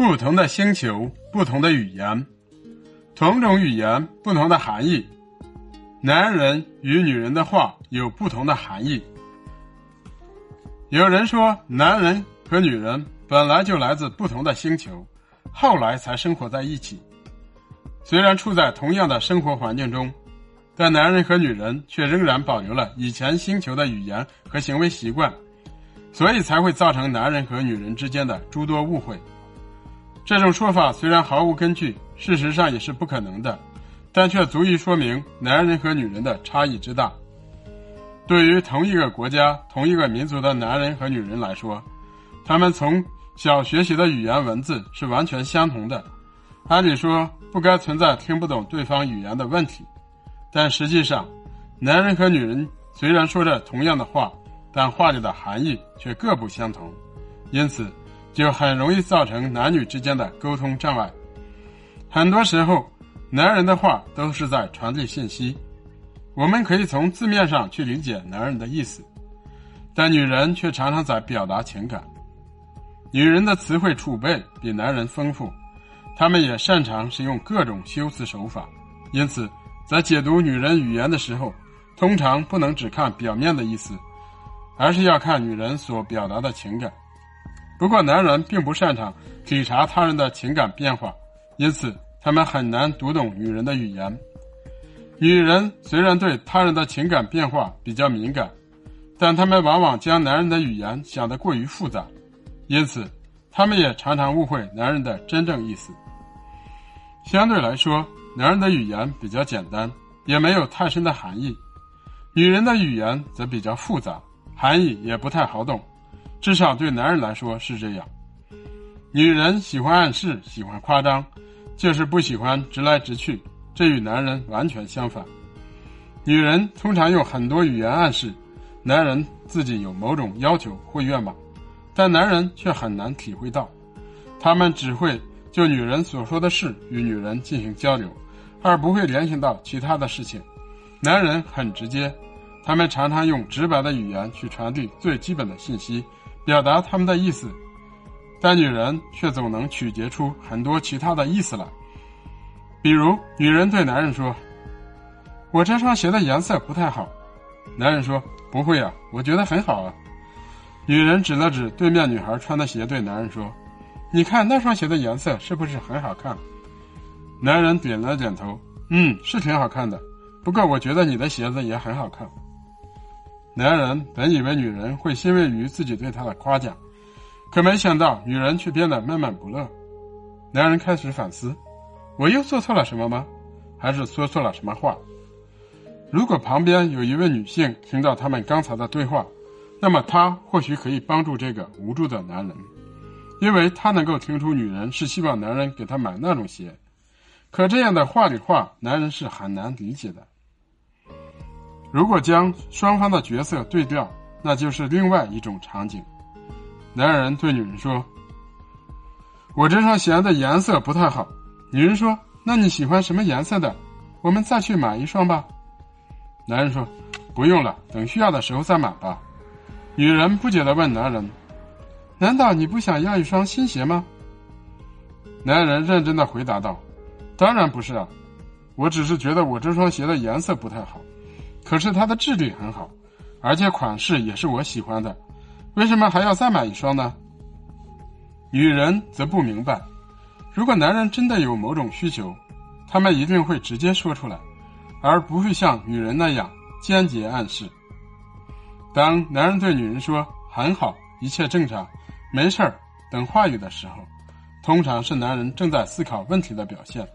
不同的星球，不同的语言，同种语言，不同的含义。男人与女人的话有不同的含义。有人说，男人和女人本来就来自不同的星球，后来才生活在一起。虽然处在同样的生活环境中，但男人和女人却仍然保留了以前星球的语言和行为习惯，所以才会造成男人和女人之间的诸多误会。这种说法虽然毫无根据，事实上也是不可能的，但却足以说明男人和女人的差异之大。对于同一个国家、同一个民族的男人和女人来说，他们从小学习的语言文字是完全相同的，按理说不该存在听不懂对方语言的问题。但实际上，男人和女人虽然说着同样的话，但话里的含义却各不相同，因此。就很容易造成男女之间的沟通障碍。很多时候，男人的话都是在传递信息，我们可以从字面上去理解男人的意思，但女人却常常在表达情感。女人的词汇储备比男人丰富，她们也擅长使用各种修辞手法，因此在解读女人语言的时候，通常不能只看表面的意思，而是要看女人所表达的情感。不过，男人并不擅长体察他人的情感变化，因此他们很难读懂女人的语言。女人虽然对他人的情感变化比较敏感，但他们往往将男人的语言想得过于复杂，因此他们也常常误会男人的真正意思。相对来说，男人的语言比较简单，也没有太深的含义；女人的语言则比较复杂，含义也不太好懂。至少对男人来说是这样，女人喜欢暗示，喜欢夸张，就是不喜欢直来直去。这与男人完全相反。女人通常用很多语言暗示男人自己有某种要求或愿望，但男人却很难体会到。他们只会就女人所说的事与女人进行交流，而不会联想到其他的事情。男人很直接，他们常常用直白的语言去传递最基本的信息。表达他们的意思，但女人却总能曲解出很多其他的意思来。比如，女人对男人说：“我这双鞋的颜色不太好。”男人说：“不会啊，我觉得很好啊。”女人指了指对面女孩穿的鞋，对男人说：“你看那双鞋的颜色是不是很好看？”男人点了点头：“嗯，是挺好看的。不过我觉得你的鞋子也很好看。”男人本以为女人会欣慰于自己对他的夸奖，可没想到女人却变得闷闷不乐。男人开始反思：我又做错了什么吗？还是说错了什么话？如果旁边有一位女性听到他们刚才的对话，那么她或许可以帮助这个无助的男人，因为她能够听出女人是希望男人给她买那种鞋。可这样的话里话，男人是很难理解的。如果将双方的角色对调，那就是另外一种场景。男人对女人说：“我这双鞋的颜色不太好。”女人说：“那你喜欢什么颜色的？我们再去买一双吧。”男人说：“不用了，等需要的时候再买吧。”女人不解地问男人：“难道你不想要一双新鞋吗？”男人认真地回答道：“当然不是啊，我只是觉得我这双鞋的颜色不太好。”可是它的质地很好，而且款式也是我喜欢的，为什么还要再买一双呢？女人则不明白，如果男人真的有某种需求，他们一定会直接说出来，而不会像女人那样间接暗示。当男人对女人说“很好，一切正常，没事儿”等话语的时候，通常是男人正在思考问题的表现。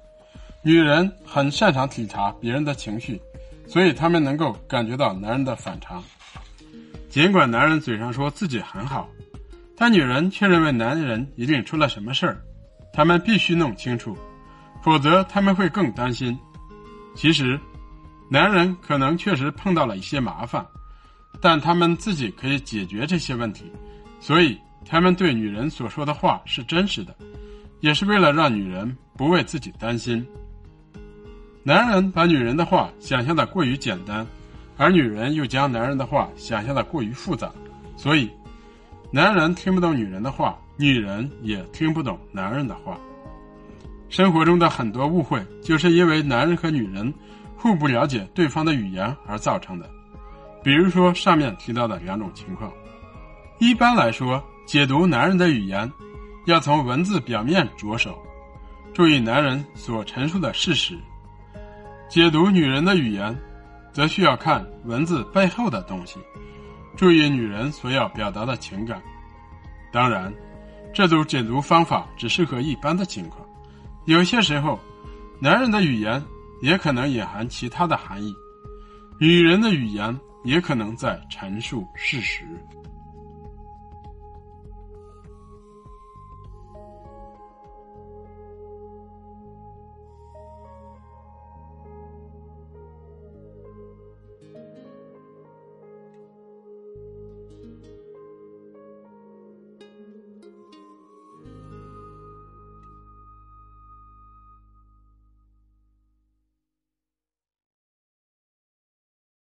女人很擅长体察别人的情绪。所以他们能够感觉到男人的反常，尽管男人嘴上说自己很好，但女人却认为男人一定出了什么事儿，他们必须弄清楚，否则他们会更担心。其实，男人可能确实碰到了一些麻烦，但他们自己可以解决这些问题，所以他们对女人所说的话是真实的，也是为了让女人不为自己担心。男人把女人的话想象的过于简单，而女人又将男人的话想象的过于复杂，所以，男人听不懂女人的话，女人也听不懂男人的话。生活中的很多误会，就是因为男人和女人互不了解对方的语言而造成的。比如说上面提到的两种情况。一般来说，解读男人的语言，要从文字表面着手，注意男人所陈述的事实；解读女人的语言，则需要看文字背后的东西，注意女人所要表达的情感。当然，这种解读方法只适合一般的情况。有些时候，男人的语言也可能隐含其他的含义，女人的语言也可能在陈述事实。